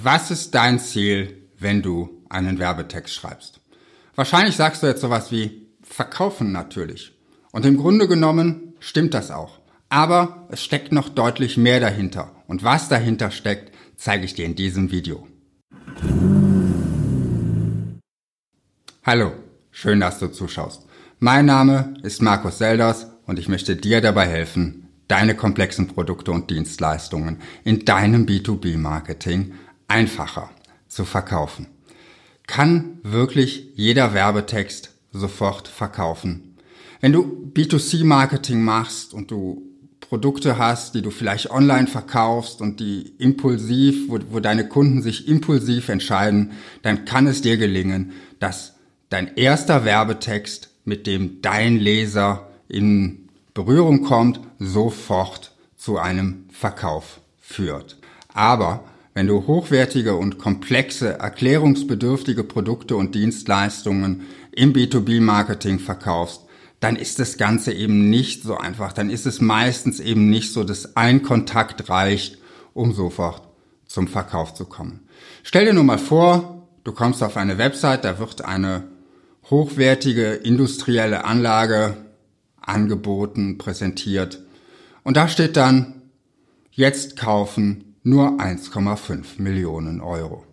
Was ist dein Ziel, wenn du einen Werbetext schreibst? Wahrscheinlich sagst du jetzt sowas wie verkaufen natürlich. Und im Grunde genommen stimmt das auch. Aber es steckt noch deutlich mehr dahinter. Und was dahinter steckt, zeige ich dir in diesem Video. Hallo, schön, dass du zuschaust. Mein Name ist Markus Selders und ich möchte dir dabei helfen, deine komplexen Produkte und Dienstleistungen in deinem B2B-Marketing einfacher zu verkaufen. Kann wirklich jeder Werbetext sofort verkaufen? Wenn du B2C-Marketing machst und du Produkte hast, die du vielleicht online verkaufst und die impulsiv, wo, wo deine Kunden sich impulsiv entscheiden, dann kann es dir gelingen, dass dein erster Werbetext, mit dem dein Leser in Berührung kommt, sofort zu einem Verkauf führt. Aber wenn du hochwertige und komplexe, erklärungsbedürftige Produkte und Dienstleistungen im B2B-Marketing verkaufst, dann ist das Ganze eben nicht so einfach. Dann ist es meistens eben nicht so, dass ein Kontakt reicht, um sofort zum Verkauf zu kommen. Stell dir nur mal vor, du kommst auf eine Website, da wird eine hochwertige industrielle Anlage angeboten, präsentiert. Und da steht dann, jetzt kaufen nur 1,5 Millionen Euro.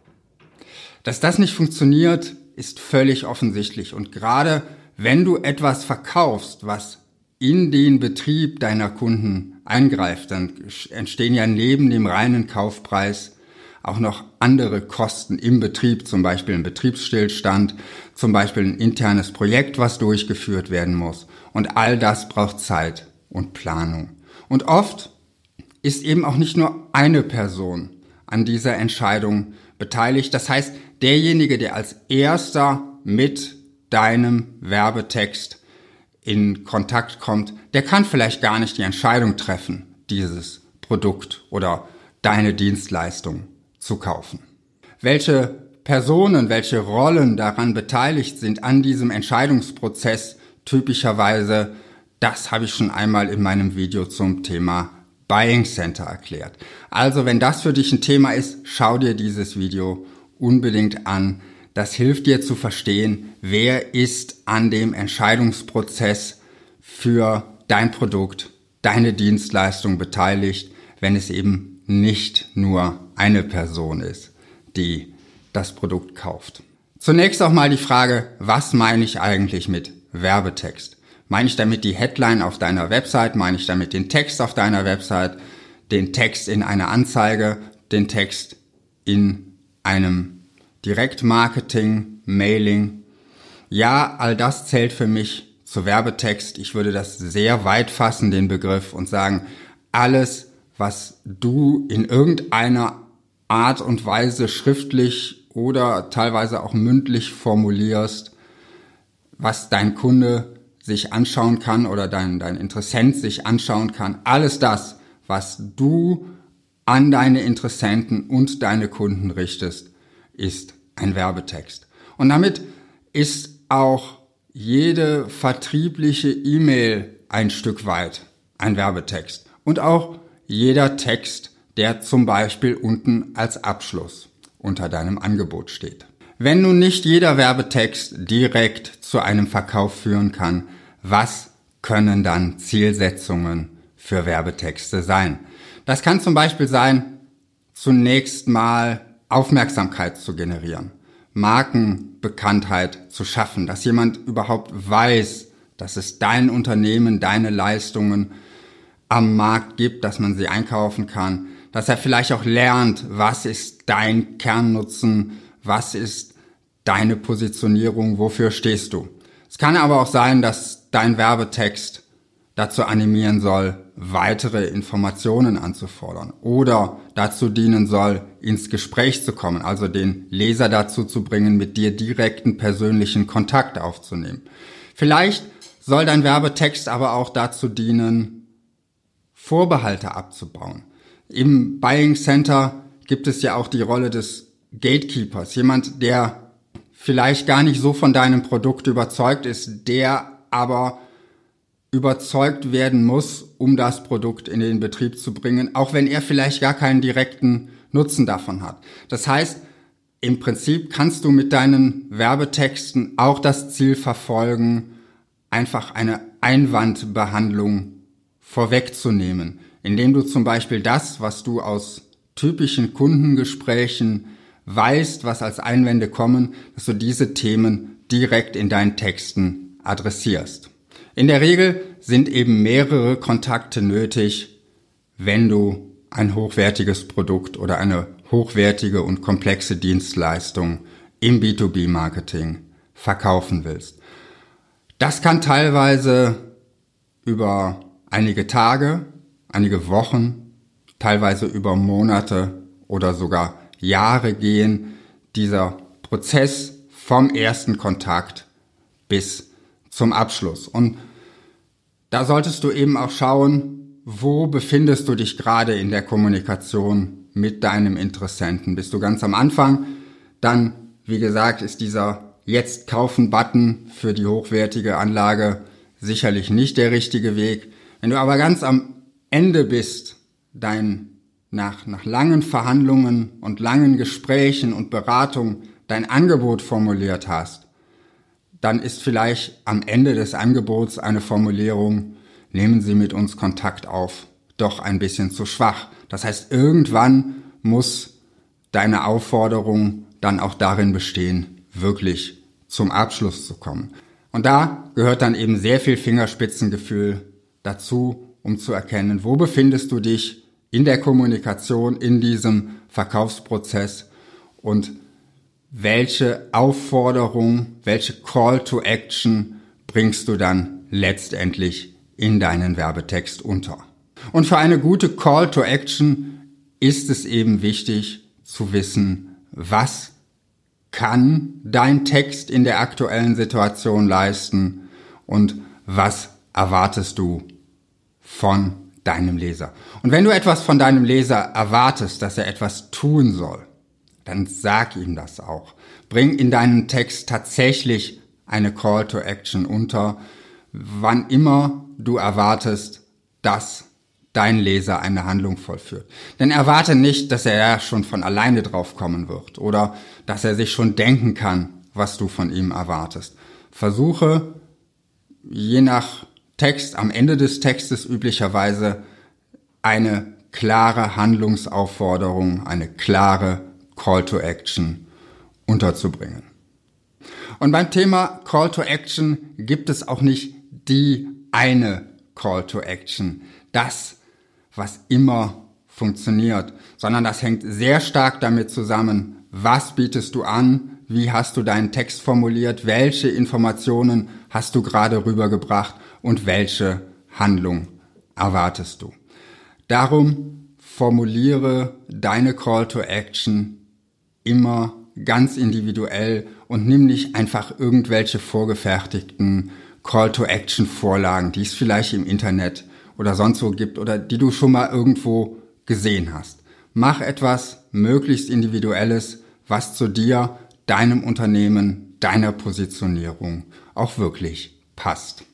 Dass das nicht funktioniert, ist völlig offensichtlich. Und gerade wenn du etwas verkaufst, was in den Betrieb deiner Kunden eingreift, dann entstehen ja neben dem reinen Kaufpreis auch noch andere Kosten im Betrieb, zum Beispiel ein Betriebsstillstand, zum Beispiel ein internes Projekt, was durchgeführt werden muss. Und all das braucht Zeit und Planung. Und oft ist eben auch nicht nur eine Person an dieser Entscheidung beteiligt. Das heißt, derjenige, der als erster mit deinem Werbetext in Kontakt kommt, der kann vielleicht gar nicht die Entscheidung treffen, dieses Produkt oder deine Dienstleistung zu kaufen. Welche Personen, welche Rollen daran beteiligt sind an diesem Entscheidungsprozess, typischerweise, das habe ich schon einmal in meinem Video zum Thema Buying Center erklärt. Also wenn das für dich ein Thema ist, schau dir dieses Video unbedingt an. Das hilft dir zu verstehen, wer ist an dem Entscheidungsprozess für dein Produkt, deine Dienstleistung beteiligt, wenn es eben nicht nur eine Person ist, die das Produkt kauft. Zunächst auch mal die Frage, was meine ich eigentlich mit Werbetext? Meine ich damit die Headline auf deiner Website? Meine ich damit den Text auf deiner Website? Den Text in einer Anzeige? Den Text in einem Direktmarketing, Mailing. Ja, all das zählt für mich zu Werbetext. Ich würde das sehr weit fassen, den Begriff, und sagen, alles, was du in irgendeiner Art und Weise schriftlich oder teilweise auch mündlich formulierst, was dein Kunde sich anschauen kann oder dein, dein Interessent sich anschauen kann, alles das, was du an deine Interessenten und deine Kunden richtest, ist ein Werbetext. Und damit ist auch jede vertriebliche E-Mail ein Stück weit ein Werbetext. Und auch jeder Text, der zum Beispiel unten als Abschluss unter deinem Angebot steht. Wenn nun nicht jeder Werbetext direkt zu einem Verkauf führen kann, was können dann Zielsetzungen für Werbetexte sein? Das kann zum Beispiel sein, zunächst mal Aufmerksamkeit zu generieren, Markenbekanntheit zu schaffen, dass jemand überhaupt weiß, dass es dein Unternehmen, deine Leistungen am Markt gibt, dass man sie einkaufen kann, dass er vielleicht auch lernt, was ist dein Kernnutzen, was ist deine Positionierung, wofür stehst du. Es kann aber auch sein, dass dein Werbetext dazu animieren soll, weitere Informationen anzufordern oder dazu dienen soll, ins Gespräch zu kommen, also den Leser dazu zu bringen, mit dir direkten persönlichen Kontakt aufzunehmen. Vielleicht soll dein Werbetext aber auch dazu dienen, Vorbehalte abzubauen. Im Buying Center gibt es ja auch die Rolle des Gatekeepers, jemand, der vielleicht gar nicht so von deinem Produkt überzeugt ist, der aber überzeugt werden muss, um das Produkt in den Betrieb zu bringen, auch wenn er vielleicht gar keinen direkten Nutzen davon hat. Das heißt, im Prinzip kannst du mit deinen Werbetexten auch das Ziel verfolgen, einfach eine Einwandbehandlung vorwegzunehmen, indem du zum Beispiel das, was du aus typischen Kundengesprächen weißt, was als Einwände kommen, dass du diese Themen direkt in deinen Texten adressierst. In der Regel sind eben mehrere Kontakte nötig, wenn du ein hochwertiges Produkt oder eine hochwertige und komplexe Dienstleistung im B2B-Marketing verkaufen willst. Das kann teilweise über einige Tage, einige Wochen, teilweise über Monate oder sogar Jahre gehen, dieser Prozess vom ersten Kontakt bis zum Abschluss. Und da solltest du eben auch schauen, wo befindest du dich gerade in der Kommunikation mit deinem Interessenten. Bist du ganz am Anfang, dann, wie gesagt, ist dieser Jetzt kaufen Button für die hochwertige Anlage sicherlich nicht der richtige Weg. Wenn du aber ganz am Ende bist, dein nach, nach langen Verhandlungen und langen Gesprächen und Beratungen dein Angebot formuliert hast, dann ist vielleicht am Ende des Angebots eine Formulierung, nehmen Sie mit uns Kontakt auf, doch ein bisschen zu schwach. Das heißt, irgendwann muss deine Aufforderung dann auch darin bestehen, wirklich zum Abschluss zu kommen. Und da gehört dann eben sehr viel Fingerspitzengefühl dazu, um zu erkennen, wo befindest du dich in der Kommunikation, in diesem Verkaufsprozess und welche Aufforderung, welche Call to Action bringst du dann letztendlich in deinen Werbetext unter. Und für eine gute Call to Action ist es eben wichtig zu wissen, was kann dein Text in der aktuellen Situation leisten und was erwartest du von deinem Leser. Und wenn du etwas von deinem Leser erwartest, dass er etwas tun soll, dann sag ihm das auch. Bring in deinen Text tatsächlich eine Call to Action unter, wann immer du erwartest, dass dein Leser eine Handlung vollführt. Denn erwarte nicht, dass er ja schon von alleine drauf kommen wird oder dass er sich schon denken kann, was du von ihm erwartest. Versuche, je nach Text, am Ende des Textes üblicherweise eine klare Handlungsaufforderung, eine klare Call to Action unterzubringen. Und beim Thema Call to Action gibt es auch nicht die eine Call to Action. Das was immer funktioniert, sondern das hängt sehr stark damit zusammen, was bietest du an, wie hast du deinen Text formuliert, welche Informationen hast du gerade rübergebracht und welche Handlung erwartest du. Darum formuliere deine Call to Action immer ganz individuell und nimm nicht einfach irgendwelche vorgefertigten Call to Action Vorlagen, die es vielleicht im Internet oder sonst wo gibt oder die du schon mal irgendwo gesehen hast. Mach etwas möglichst Individuelles, was zu dir, deinem Unternehmen, deiner Positionierung auch wirklich passt.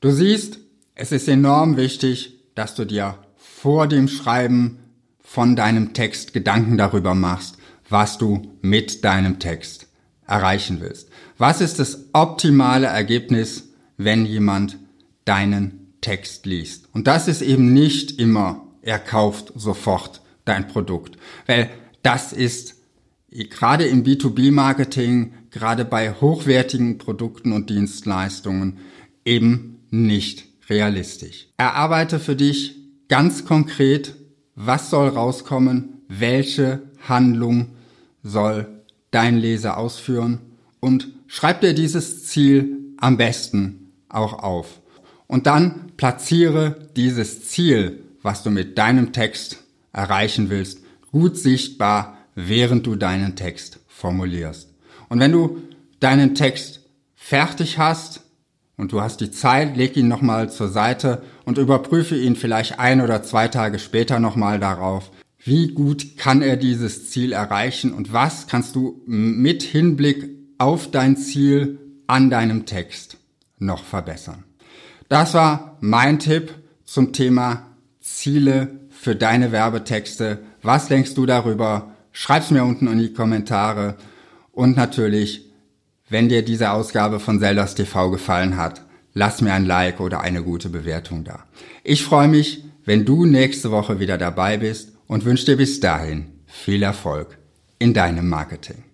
Du siehst, es ist enorm wichtig, dass du dir vor dem Schreiben von deinem Text Gedanken darüber machst, was du mit deinem Text erreichen willst. Was ist das optimale Ergebnis, wenn jemand deinen Text liest. Und das ist eben nicht immer, er kauft sofort dein Produkt. Weil das ist gerade im B2B-Marketing, gerade bei hochwertigen Produkten und Dienstleistungen eben nicht realistisch. Erarbeite für dich ganz konkret, was soll rauskommen, welche Handlung soll dein Leser ausführen und schreib dir dieses Ziel am besten auch auf. Und dann platziere dieses Ziel, was du mit deinem Text erreichen willst, gut sichtbar, während du deinen Text formulierst. Und wenn du deinen Text fertig hast und du hast die Zeit, leg ihn nochmal zur Seite und überprüfe ihn vielleicht ein oder zwei Tage später nochmal darauf, wie gut kann er dieses Ziel erreichen und was kannst du mit Hinblick auf dein Ziel an deinem Text noch verbessern. Das war mein Tipp zum Thema Ziele für deine Werbetexte. Was denkst du darüber? Schreib's mir unten in die Kommentare. Und natürlich, wenn dir diese Ausgabe von Zeldas TV gefallen hat, lass mir ein Like oder eine gute Bewertung da. Ich freue mich, wenn du nächste Woche wieder dabei bist und wünsche dir bis dahin viel Erfolg in deinem Marketing.